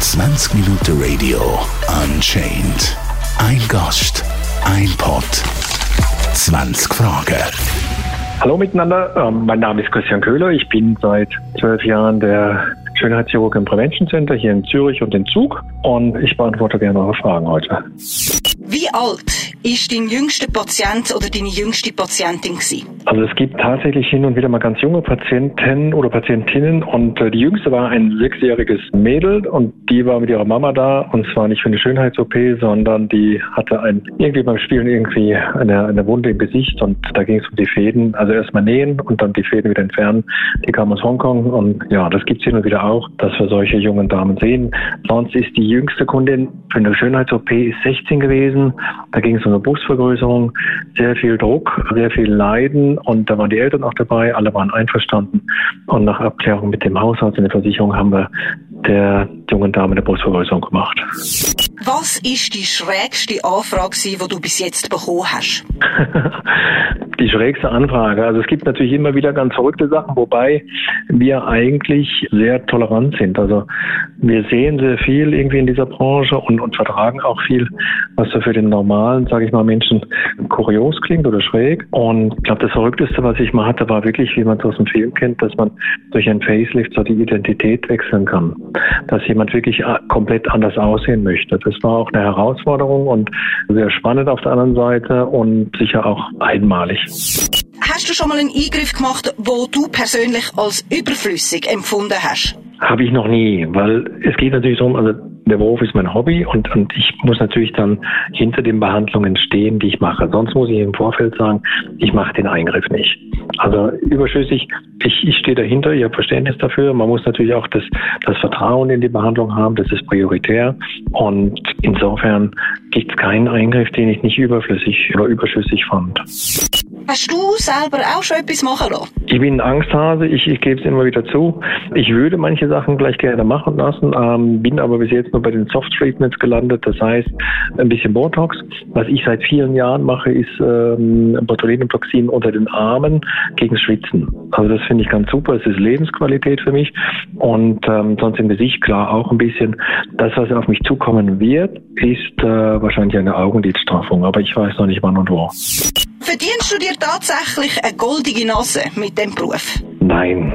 20 Minuten Radio Unchained. Ein Gast, ein Pod, 20 Fragen. Hallo miteinander, ähm, mein Name ist Christian Köhler. Ich bin seit zwölf Jahren der Schönheitschirurg im Prevention Center hier in Zürich und in Zug und ich beantworte gerne eure Fragen heute. Wie alt ist dein jüngster Patient oder deine jüngste Patientin gewesen? Also es gibt tatsächlich hin und wieder mal ganz junge Patienten oder Patientinnen und äh, die jüngste war ein sechsjähriges Mädel und die war mit ihrer Mama da und zwar nicht für eine Schönheits-OP, sondern die hatte ein, irgendwie beim Spielen irgendwie eine, eine Wunde im Gesicht und da ging es um die Fäden, also erstmal nähen und dann die Fäden wieder entfernen. Die kam aus Hongkong und ja, das gibt es hin und wieder auch, dass wir solche jungen Damen sehen. Sonst ist die jüngste Kundin für eine Schönheits-OP 16 gewesen gewesen. Da ging es um eine Brustvergrößerung, sehr viel Druck, sehr viel Leiden und da waren die Eltern auch dabei, alle waren einverstanden. Und nach Abklärung mit dem Hausarzt und der Versicherung haben wir der jungen Dame eine Brustvergrößerung gemacht. Was ist die schrägste Anfrage, die du bis jetzt bekommen hast? die schrägste Anfrage. Also es gibt natürlich immer wieder ganz verrückte Sachen, wobei wir eigentlich sehr tolerant sind. Also wir sehen sehr viel irgendwie in dieser Branche und, und vertragen auch viel, was so für den normalen, sage ich mal, Menschen kurios klingt oder schräg. Und ich glaube, das Verrückteste, was ich mal hatte, war wirklich, wie man es aus dem Film kennt, dass man durch ein Facelift so die Identität wechseln kann. Dass jemand wirklich komplett anders aussehen möchte. Das war auch eine Herausforderung und sehr spannend auf der anderen Seite und sicher auch einmalig. Hast du schon mal einen Eingriff gemacht, wo du persönlich als überflüssig empfunden hast? Habe ich noch nie, weil es geht natürlich darum, also der Beruf ist mein Hobby und, und ich muss natürlich dann hinter den Behandlungen stehen, die ich mache. Sonst muss ich im Vorfeld sagen, ich mache den Eingriff nicht. Also überschüssig, ich, ich stehe dahinter, ich habe Verständnis dafür. Man muss natürlich auch das, das Vertrauen in die Behandlung haben, das ist prioritär. Und insofern gibt es keinen Eingriff, den ich nicht überflüssig oder überschüssig fand. Hast du selber auch schon etwas machen lassen? Ich bin ein Angsthase, ich, ich gebe es immer wieder zu. Ich würde manche Sachen gleich gerne machen lassen, ähm, bin aber bis jetzt nur bei den Soft Treatments gelandet, das heißt ein bisschen Botox. Was ich seit vielen Jahren mache, ist ähm, Botulinumtoxin unter den Armen gegen Schwitzen. Also das finde ich ganz super, es ist Lebensqualität für mich und ähm, sonst im Gesicht klar auch ein bisschen. Das, was auf mich zukommen wird, ist äh, wahrscheinlich eine Augenlidstraffung, aber ich weiß noch nicht wann und wo. Verdienst du dir tatsächlich eine goldige Nase mit dem Beruf? Nein,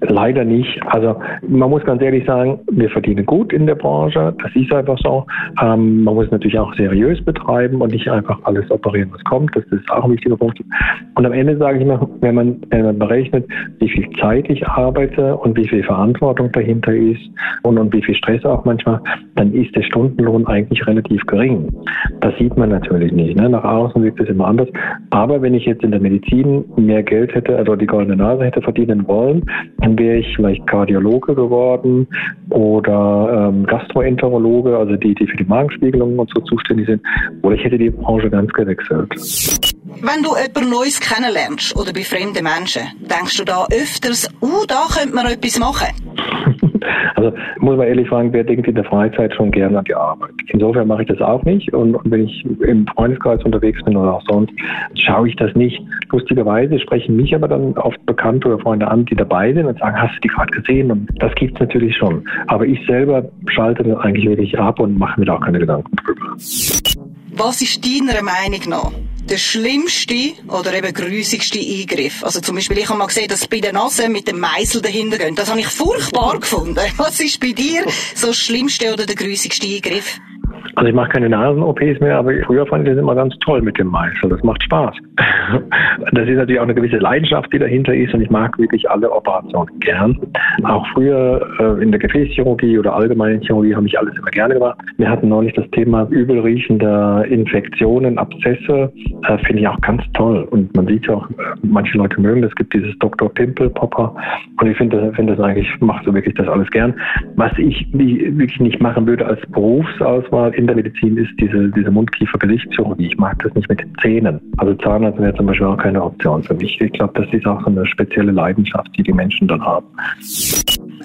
leider nicht. Also man muss ganz ehrlich sagen, wir verdienen gut in der Branche. Das ist einfach so. Ähm, man muss natürlich auch seriös betreiben und nicht einfach alles operieren, was kommt. Das ist auch ein wichtiger Punkt. Und am Ende sage ich immer, wenn man, wenn man berechnet, wie viel Zeit ich arbeite und wie viel Verantwortung dahinter ist und, und wie viel Stress auch manchmal, dann ist der Stundenlohn eigentlich relativ gering. Das sieht man natürlich nicht. Ne? Nach außen sieht es immer anders. Aber wenn ich jetzt in der Medizin mehr Geld hätte, also die goldene Nase hätte verdienen wollen, dann wäre ich vielleicht Kardiologe geworden oder ähm, Gastroenterologe, also die, die für die Magenspiegelung und so zuständig sind. Oder ich hätte die Branche ganz gewechselt. Wenn du jemand Neues kennenlernst oder bei fremden Menschen, denkst du da öfters, uh, da könnte man etwas machen? Also muss man ehrlich fragen, wer denkt in der Freizeit schon gerne an die Arbeit? Insofern mache ich das auch nicht. Und, und wenn ich im Freundeskreis unterwegs bin oder auch sonst, schaue ich das nicht. Lustigerweise sprechen mich aber dann oft Bekannte oder Freunde an, die dabei sind und sagen, hast du die gerade gesehen? Und das gibt es natürlich schon. Aber ich selber schalte das eigentlich wirklich ab und mache mir da auch keine Gedanken drüber. Was ist deiner Meinung nach der schlimmste oder eben grusigste Eingriff? Also zum Beispiel, ich habe mal gesehen, dass bei der Nase mit dem Meißel dahinter gehen. Das habe ich furchtbar gefunden. Was ist bei dir so das schlimmste oder der grusigste Eingriff? Also ich mache keine Nasen-OPs mehr, aber früher fand ich das immer ganz toll mit dem Meißel. Das macht Spaß. Das ist natürlich auch eine gewisse Leidenschaft, die dahinter ist und ich mag wirklich alle Operationen gern. Auch früher äh, in der Gefäßchirurgie oder allgemeinen Chirurgie habe ich alles immer gerne gemacht. Wir hatten neulich das Thema übelriechende Infektionen, Abszesse. Äh, Finde ich auch ganz toll. Und man sieht ja auch, äh, manche Leute mögen das. Es gibt dieses Dr. Pimple Popper. Und ich finde das, find das eigentlich, macht so wirklich das alles gern. Was ich wirklich nicht machen würde als Berufsauswahl in der Medizin ist diese, diese Mundkiefer-Gesichtschirurgie. Ich mag das nicht mit den Zähnen. Also Zahnarzt wäre zum Beispiel auch keine Option für mich. Ich glaube, das ist auch eine spezielle Leidenschaft, die die Menschen dann haben.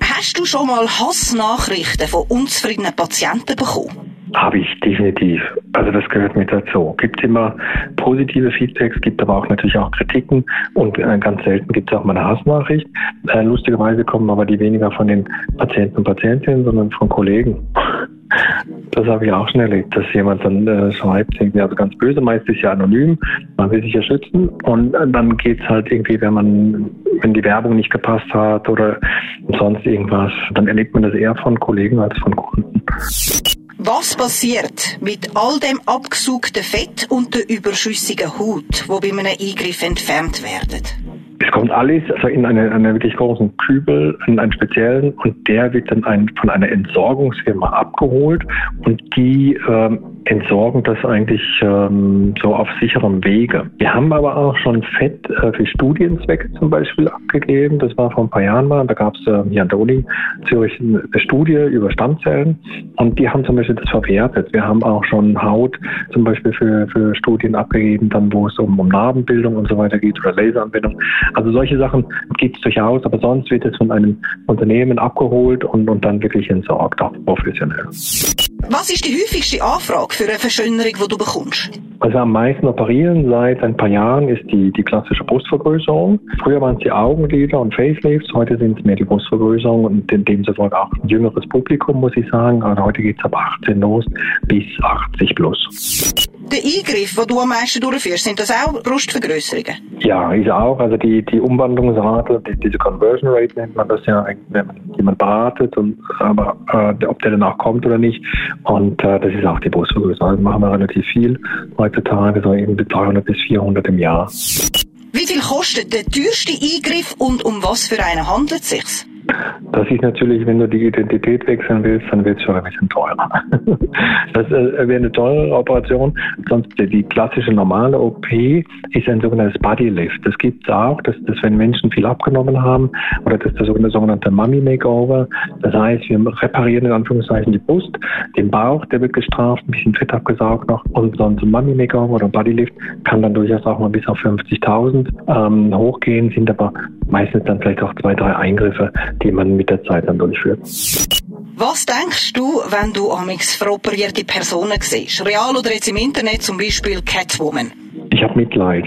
Hast du schon mal Hassnachrichten von unzufriedenen Patienten bekommen? Habe ich definitiv. Also das gehört mit dazu. Gibt immer positive Feedbacks, gibt aber auch natürlich auch Kritiken und äh, ganz selten gibt es auch mal eine Hassnachricht. Äh, lustigerweise kommen aber die weniger von den Patienten und Patientinnen, sondern von Kollegen. Das habe ich auch schon erlebt, dass jemand dann äh, schreibt, irgendwie, also ganz böse, meist ist ja anonym, man will sich ja schützen und äh, dann geht es halt irgendwie, wenn man, wenn die Werbung nicht gepasst hat oder sonst irgendwas, dann erlebt man das eher von Kollegen als von Kunden. Was passiert mit all dem abgesuchten Fett und der überschüssigen Haut, wo bei einem Eingriff entfernt werden? Es kommt alles also in einen, einen wirklich großen Kübel, in einen speziellen, und der wird dann ein, von einer Entsorgungsfirma abgeholt und die ähm, entsorgen das eigentlich ähm, so auf sicherem Wege. Wir haben aber auch schon Fett äh, für Studienzwecke zum Beispiel abgegeben. Das war vor ein paar Jahren mal. Da gab es äh, hier an der Zürich eine Studie über Stammzellen und die haben zum Beispiel das verwertet. Wir haben auch schon Haut zum Beispiel für, für Studien abgegeben, dann wo es um, um Narbenbildung und so weiter geht oder Laseranwendung. Also solche Sachen gibt es durchaus, aber sonst wird es von einem Unternehmen abgeholt und, und dann wirklich entsorgt, auch professionell. Was ist die häufigste Anfrage für eine Verschönerung, die du bekommst? Also am meisten operieren seit ein paar Jahren ist die, die klassische Brustvergrößerung. Früher waren es die Augenlider und Facelifts, heute sind es mehr die Brustvergrößerung und in demzufolge auch ein jüngeres Publikum, muss ich sagen. Also heute geht es ab 18 los bis 80 plus. Der Eingriff, den du am meisten durchführst, sind das auch Brustvergrößerungen? Ja, ist auch. Also die, die Umwandlungsrate, die, diese Conversion Rate nennt man das ja, wenn man jemand beratet, und, aber äh, ob der danach kommt oder nicht. Und äh, das ist auch die Brustvergrößerung. Also machen wir relativ viel heutzutage, so eben 300 bis 400 im Jahr. Wie viel kostet der teuerste Eingriff und um was für einen handelt es sich? Das ist natürlich, wenn du die Identität wechseln willst, dann wird es schon ein bisschen teurer. Das äh, wäre eine teure Operation. Sonst die klassische normale OP ist ein sogenanntes Bodylift. Das gibt es auch, dass, dass wenn Menschen viel abgenommen haben, oder das ist der sogenannte Mummy Makeover. Das heißt, wir reparieren in Anführungszeichen die Brust, den Bauch, der wird gestraft, ein bisschen Fett abgesaugt noch. Und so ein Mummy Makeover oder Bodylift kann dann durchaus auch mal bis auf 50.000 ähm, hochgehen, sind aber meistens dann vielleicht auch zwei, drei Eingriffe, die man mit der Zeit dann durchführt. Was denkst du, wenn du amix veroperierte Personen siehst? Real oder jetzt im Internet zum Beispiel Catwoman? Ich habe Mitleid.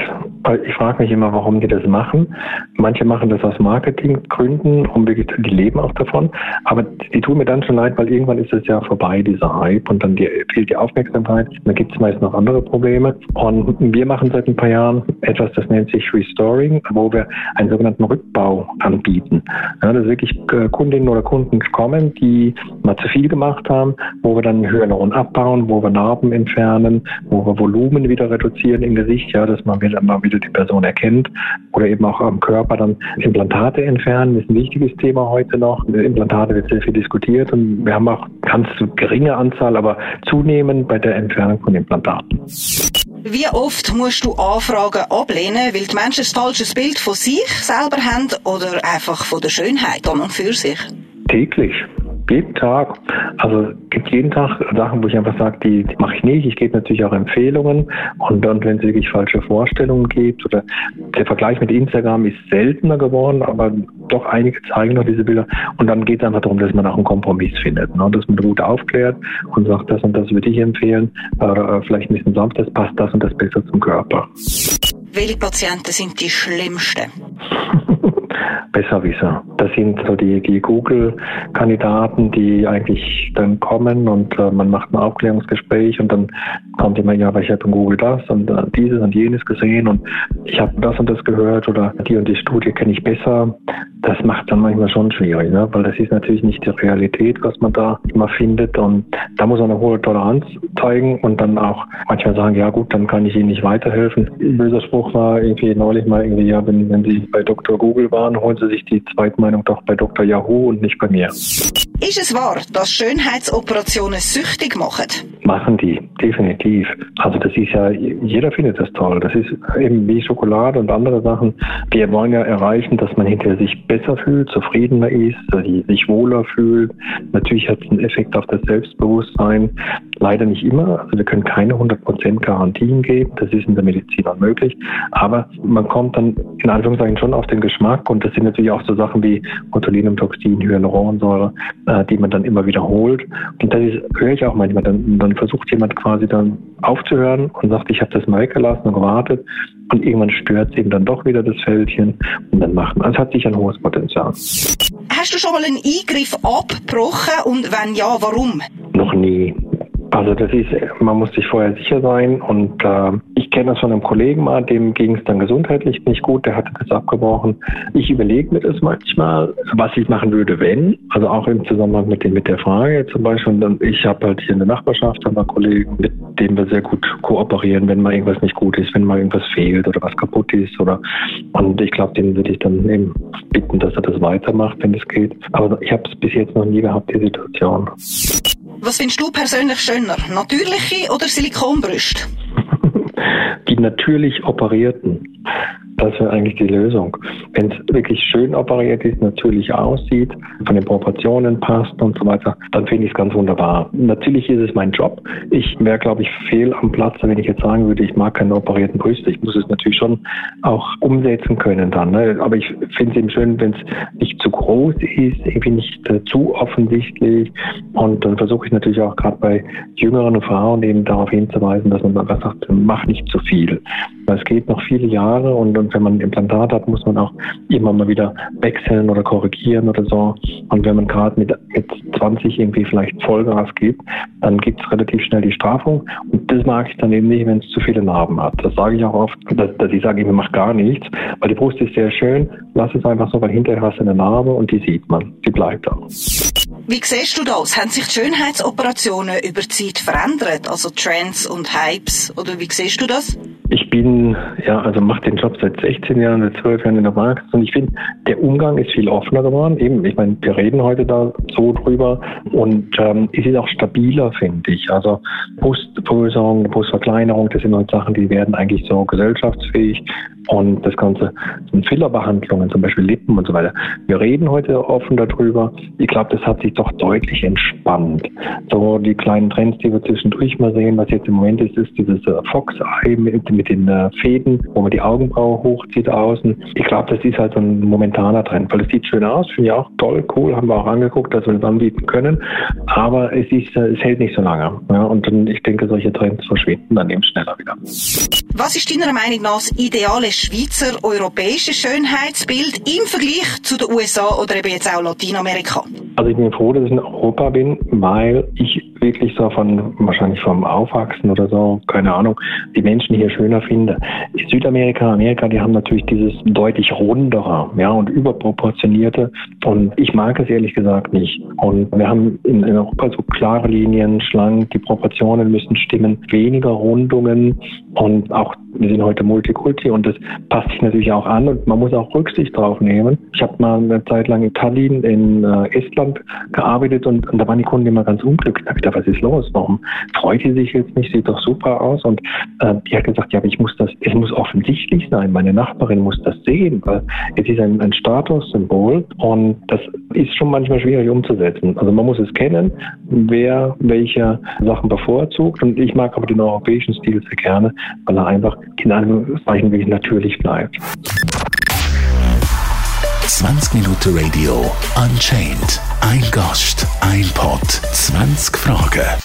Ich frage mich immer, warum die das machen. Manche machen das aus Marketinggründen, um wirklich, die leben auch davon. Aber die tun mir dann schon leid, weil irgendwann ist es ja vorbei, dieser Hype, und dann die, fehlt die Aufmerksamkeit. Dann gibt es meist noch andere Probleme. Und wir machen seit ein paar Jahren etwas, das nennt sich Restoring, wo wir einen sogenannten Rückbau anbieten. Ja, dass wirklich äh, Kundinnen oder Kunden kommen, die mal zu viel gemacht haben, wo wir dann Hyaluron abbauen, wo wir Narben entfernen, wo wir Volumen wieder reduzieren im Gesicht, ja, dass man wieder mal wieder die Person erkennt oder eben auch am Körper dann Implantate entfernen, ist ein wichtiges Thema heute noch. Implantate wird sehr viel diskutiert und wir haben auch ganz geringe Anzahl, aber zunehmend bei der Entfernung von Implantaten. Wie oft musst du Anfragen ablehnen, weil die Menschen ein falsches Bild von sich selber haben oder einfach von der Schönheit an und für sich? Täglich. Jeden Tag. Also es gibt jeden Tag Sachen, wo ich einfach sage, die, die mache ich nicht. Ich gebe natürlich auch Empfehlungen und, und wenn es wirklich falsche Vorstellungen gibt oder der Vergleich mit Instagram ist seltener geworden, aber doch einige zeigen noch diese Bilder und dann geht es einfach darum, dass man auch einen Kompromiss findet, ne? dass man gut aufklärt und sagt, das und das würde ich empfehlen, äh, vielleicht ein bisschen sanft, das passt das und das besser zum Körper. Welche Patienten sind die schlimmsten? Besserwisser. Das sind so die, die Google-Kandidaten, die eigentlich dann kommen und äh, man macht ein Aufklärungsgespräch und dann kommt immer, ja, aber ich habe in Google das und äh, dieses und jenes gesehen und ich habe das und das gehört oder die und die Studie kenne ich besser. Das macht dann manchmal schon schwierig, ne? weil das ist natürlich nicht die Realität, was man da immer findet und da muss man eine hohe Toleranz zeigen und dann auch manchmal sagen, ja gut, dann kann ich Ihnen nicht weiterhelfen. Ein böser Spruch war irgendwie neulich mal irgendwie, ja, wenn, wenn Sie bei Dr. Google waren, holen Sie sich die Zweitmeinung doch bei Dr. Yahoo und nicht bei mir. Ist es wahr, dass Schönheitsoperationen süchtig machen? machen die, definitiv. Also das ist ja, jeder findet das toll. Das ist eben wie Schokolade und andere Sachen. Wir wollen ja erreichen, dass man hinterher sich besser fühlt, zufriedener ist, sich wohler fühlt. Natürlich hat es einen Effekt auf das Selbstbewusstsein. Leider nicht immer. Also wir können keine 100% Garantien geben. Das ist in der Medizin unmöglich. Aber man kommt dann in Anführungszeichen schon auf den Geschmack und das sind natürlich auch so Sachen wie Botulinumtoxin, Hyaluronsäure, äh, die man dann immer wiederholt. Und das ist, höre ich auch manchmal, dann, dann versucht jemand quasi dann aufzuhören und sagt, ich habe das mal weggelassen und gewartet und irgendwann stört es eben dann doch wieder das Fältchen und dann macht man. Also es hat sich ein hohes Potenzial. Hast du schon mal einen Eingriff abgebrochen und wenn ja, warum? Noch nie. Also das ist, man muss sich vorher sicher sein und äh, ich kenne das von einem Kollegen mal, dem ging es dann gesundheitlich nicht gut, der hatte das abgebrochen. Ich überlege mir das manchmal, was ich machen würde, wenn, also auch im Zusammenhang mit, dem, mit der Frage zum Beispiel, dann, ich habe halt hier in der Nachbarschaft ein paar Kollegen, mit denen wir sehr gut kooperieren, wenn mal irgendwas nicht gut ist, wenn mal irgendwas fehlt oder was kaputt ist oder und ich glaube, den würde ich dann eben bitten, dass er das weitermacht, wenn es geht. Aber ich habe es bis jetzt noch nie gehabt, die Situation. Was findest du persönlich schöner? Natürliche oder Silikonbrüste? die natürlich operierten. Das wäre eigentlich die Lösung. Wenn es wirklich schön operiert ist, natürlich aussieht, von den Proportionen passt und so weiter, dann finde ich es ganz wunderbar. Natürlich ist es mein Job. Ich wäre, glaube ich, fehl am Platz, wenn ich jetzt sagen würde, ich mag keine operierten Brüste. Ich muss es natürlich schon auch umsetzen können dann. Ne? Aber ich finde es eben schön, wenn es nicht zu groß ist, irgendwie nicht äh, zu offensichtlich. Und dann versuche ich natürlich auch gerade bei jüngeren Frauen eben darauf hinzuweisen, dass man einfach sagt, mach nicht zu viel. Es geht noch viele Jahre und, und wenn man ein Implantat hat, muss man auch immer mal wieder wechseln oder korrigieren oder so. Und wenn man gerade mit, mit 20 irgendwie vielleicht Vollgas gibt, dann gibt es relativ schnell die Strafung. Und das mag ich dann eben nicht, wenn es zu viele Narben hat. Das sage ich auch oft, dass, dass ich sage, ich mache gar nichts, weil die Brust ist sehr schön. Lass es einfach so, weil hinterher hast du eine Narbe und die sieht man. Die bleibt da. Wie siehst du das? Haben sich die Schönheitsoperationen über die Zeit verändert? Also Trends und Hypes? Oder wie siehst du das? Ich bin, ja, also mache den Job seit 16 Jahren, seit 12 Jahren in der Praxis und ich finde, der Umgang ist viel offener geworden. Eben, ich meine, wir reden heute da so drüber und ähm, es ist auch stabiler, finde ich. Also Brustvergrößerung, Brustverkleinerung, das sind Sachen, die werden eigentlich so gesellschaftsfähig und das Ganze sind Fillerbehandlungen, zum Beispiel Lippen und so weiter. Wir reden heute offen darüber. Ich glaube, das hat sich doch deutlich entspannt. So die kleinen Trends, die wir zwischendurch mal sehen, was jetzt im Moment ist, ist dieses äh, Fox-Eye mit, mit den äh, Fäden, wo man die Augenbraue hochzieht außen. Ich glaube, das ist halt so ein momentaner Trend, weil es sieht schön aus, finde ich auch toll, cool, haben wir auch angeguckt, dass wir das anbieten können. Aber es ist, äh, es hält nicht so lange. Ja, und ich denke, solche Trends verschwinden dann eben schneller wieder. Was ist deiner Meinung nach das ideale Schweizer europäische Schönheitsbild im Vergleich zu den USA oder eben jetzt auch Lateinamerika? Also ich bin froh, dass ich in Europa bin, weil ich wirklich so von, wahrscheinlich vom Aufwachsen oder so, keine Ahnung, die Menschen hier schöner finde. Südamerika, Amerika, die haben natürlich dieses deutlich rundere, ja, und überproportionierte. Und ich mag es ehrlich gesagt nicht. Und wir haben in, in Europa so klare Linien, schlank, die Proportionen müssen stimmen, weniger Rundungen und auch, wir sind heute Multikulti und das passt sich natürlich auch an und man muss auch Rücksicht drauf nehmen. Ich habe mal eine Zeit lang in Tallinn in äh, Estland gearbeitet und, und da waren die Kunden immer ganz unglücklich gedacht, was ist los? Warum freut sie sich jetzt nicht? Sieht doch super aus. Und äh, die hat gesagt, ja, aber ich muss das, es muss offensichtlich sein. Meine Nachbarin muss das sehen, weil es ist ein, ein Statussymbol und das ist schon manchmal schwierig umzusetzen. Also man muss es kennen, wer welche Sachen bevorzugt. Und ich mag aber den europäischen Stil sehr gerne, weil er einfach in einem Zeichen wirklich natürlich bleibt. 20 Minuten Radio Unchained. Ein Gast, ein Pod, 20 Fragen.